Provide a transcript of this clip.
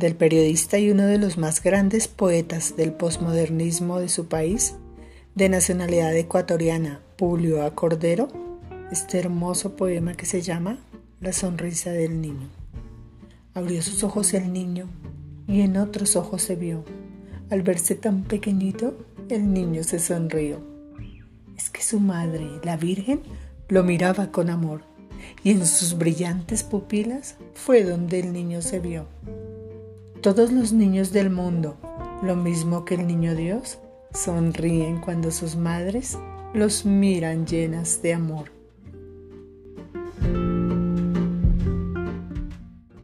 del periodista y uno de los más grandes poetas del posmodernismo de su país, de nacionalidad ecuatoriana, Julio A. Cordero, este hermoso poema que se llama La sonrisa del niño. Abrió sus ojos el niño y en otros ojos se vio. Al verse tan pequeñito, el niño se sonrió. Es que su madre, la Virgen, lo miraba con amor y en sus brillantes pupilas fue donde el niño se vio. Todos los niños del mundo, lo mismo que el niño Dios, sonríen cuando sus madres los miran llenas de amor.